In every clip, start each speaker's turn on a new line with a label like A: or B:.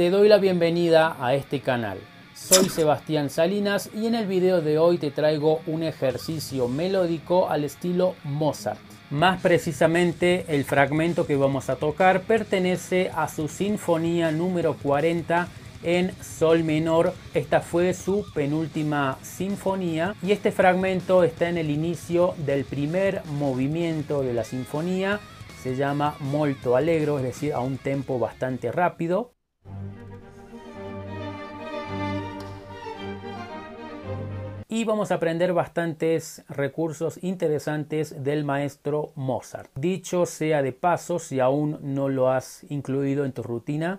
A: Te doy la bienvenida a este canal. Soy Sebastián Salinas y en el video de hoy te traigo un ejercicio melódico al estilo Mozart. Más precisamente el fragmento que vamos a tocar pertenece a su sinfonía número 40 en sol menor. Esta fue su penúltima sinfonía y este fragmento está en el inicio del primer movimiento de la sinfonía. Se llama molto allegro, es decir, a un tempo bastante rápido. Y vamos a aprender bastantes recursos interesantes del maestro Mozart. Dicho sea de paso, si aún no lo has incluido en tu rutina,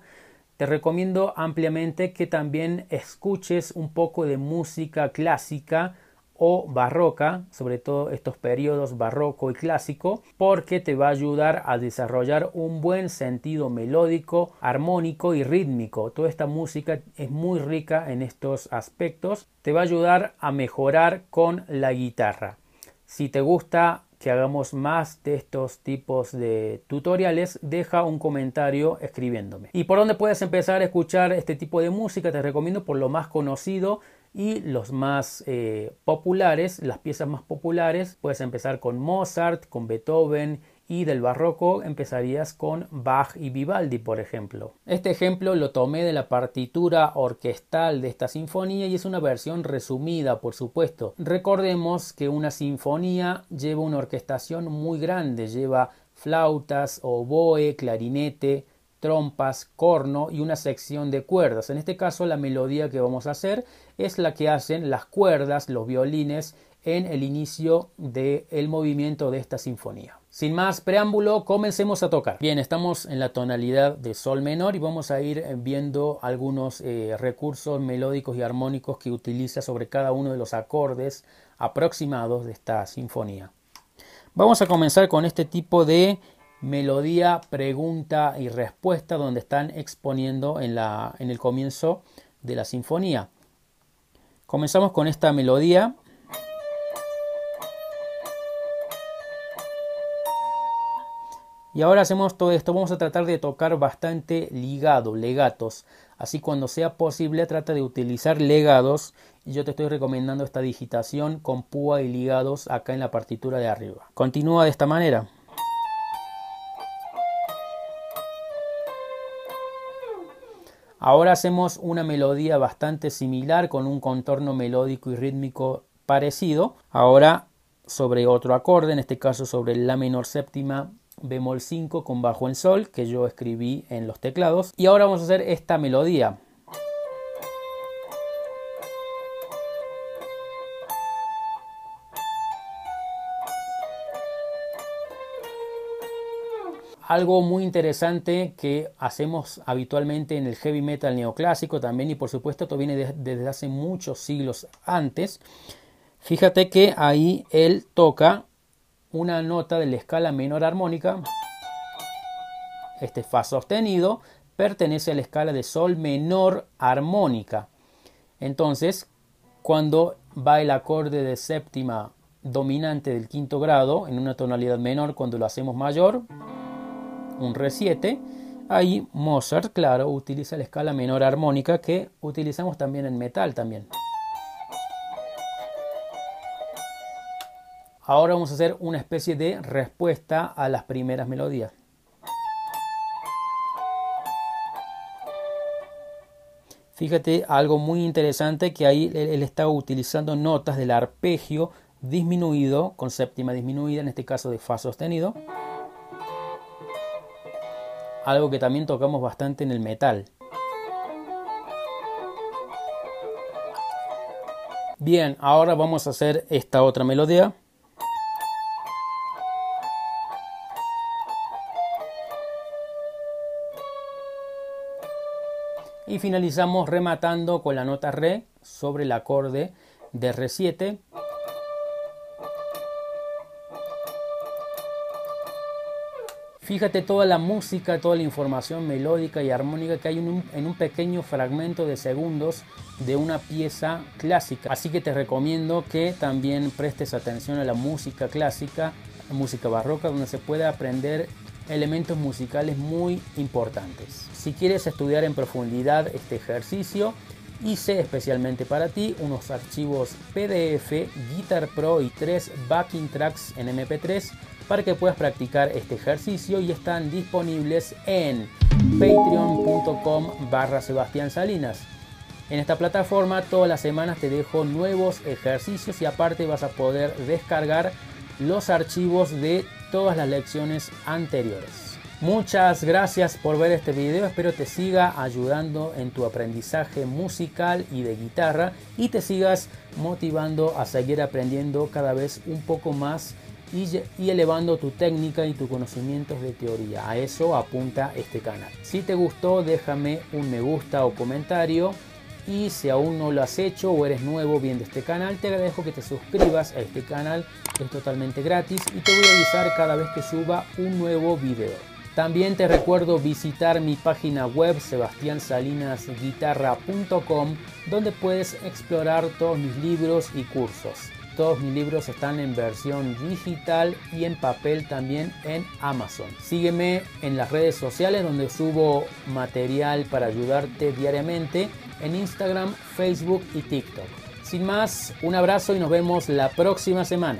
A: te recomiendo ampliamente que también escuches un poco de música clásica o barroca, sobre todo estos periodos barroco y clásico, porque te va a ayudar a desarrollar un buen sentido melódico, armónico y rítmico. Toda esta música es muy rica en estos aspectos. Te va a ayudar a mejorar con la guitarra. Si te gusta que hagamos más de estos tipos de tutoriales, deja un comentario escribiéndome. ¿Y por dónde puedes empezar a escuchar este tipo de música? Te recomiendo por lo más conocido y los más eh, populares, las piezas más populares, puedes empezar con Mozart, con Beethoven y del barroco empezarías con Bach y Vivaldi, por ejemplo. Este ejemplo lo tomé de la partitura orquestal de esta sinfonía y es una versión resumida, por supuesto. Recordemos que una sinfonía lleva una orquestación muy grande, lleva flautas, oboe, clarinete, trompas, corno y una sección de cuerdas. En este caso la melodía que vamos a hacer es la que hacen las cuerdas, los violines en el inicio del movimiento de esta sinfonía. Sin más preámbulo, comencemos a tocar. Bien, estamos en la tonalidad de sol menor y vamos a ir viendo algunos eh, recursos melódicos y armónicos que utiliza sobre cada uno de los acordes aproximados de esta sinfonía. Vamos a comenzar con este tipo de melodía, pregunta y respuesta donde están exponiendo en, la, en el comienzo de la sinfonía. Comenzamos con esta melodía. Y ahora hacemos todo esto, vamos a tratar de tocar bastante ligado, legatos. Así cuando sea posible trata de utilizar legados. Y yo te estoy recomendando esta digitación con púa y ligados acá en la partitura de arriba. Continúa de esta manera. Ahora hacemos una melodía bastante similar con un contorno melódico y rítmico parecido. Ahora sobre otro acorde, en este caso sobre la menor séptima bemol 5 con bajo en sol que yo escribí en los teclados. Y ahora vamos a hacer esta melodía. Algo muy interesante que hacemos habitualmente en el heavy metal neoclásico también y por supuesto esto viene desde hace muchos siglos antes. Fíjate que ahí él toca una nota de la escala menor armónica. Este fa sostenido pertenece a la escala de sol menor armónica. Entonces, cuando va el acorde de séptima dominante del quinto grado en una tonalidad menor, cuando lo hacemos mayor, un Re 7. Ahí Mozart, claro, utiliza la escala menor armónica que utilizamos también en metal también. Ahora vamos a hacer una especie de respuesta a las primeras melodías. Fíjate algo muy interesante que ahí él está utilizando notas del arpegio disminuido, con séptima disminuida, en este caso de Fa sostenido. Algo que también tocamos bastante en el metal. Bien, ahora vamos a hacer esta otra melodía. Y finalizamos rematando con la nota Re sobre el acorde de Re7. Fíjate toda la música, toda la información melódica y armónica que hay en un, pequeño fragmento de segundos de una pieza clásica. Así que te recomiendo que también prestes atención a la música clásica, música barroca, donde se puede aprender elementos musicales muy importantes. Si quieres estudiar en profundidad este ejercicio, hice especialmente para ti unos archivos PDF, Guitar Pro y tres backing tracks en MP3 para que puedas practicar este ejercicio y están disponibles en patreon.com barra Sebastián Salinas. En esta plataforma todas las semanas te dejo nuevos ejercicios y aparte vas a poder descargar los archivos de todas las lecciones anteriores. Muchas gracias por ver este video, espero te siga ayudando en tu aprendizaje musical y de guitarra y te sigas motivando a seguir aprendiendo cada vez un poco más y, elevando tu técnica y tus conocimientos de teoría. A eso apunta este canal. Si te gustó, déjame un me gusta o comentario. Y si aún no lo has hecho o eres nuevo viendo este canal, te agradezco que te suscribas a este canal, es totalmente gratis y te voy a avisar cada vez que suba un nuevo video. También te recuerdo visitar mi página web sebastiansalinasguitarra.com donde puedes explorar todos mis libros y cursos. Todos mis libros están en versión digital y en papel también en Amazon. Sígueme en las redes sociales donde subo material para ayudarte diariamente en Instagram, Facebook y TikTok. Sin más, un abrazo y nos vemos la próxima semana.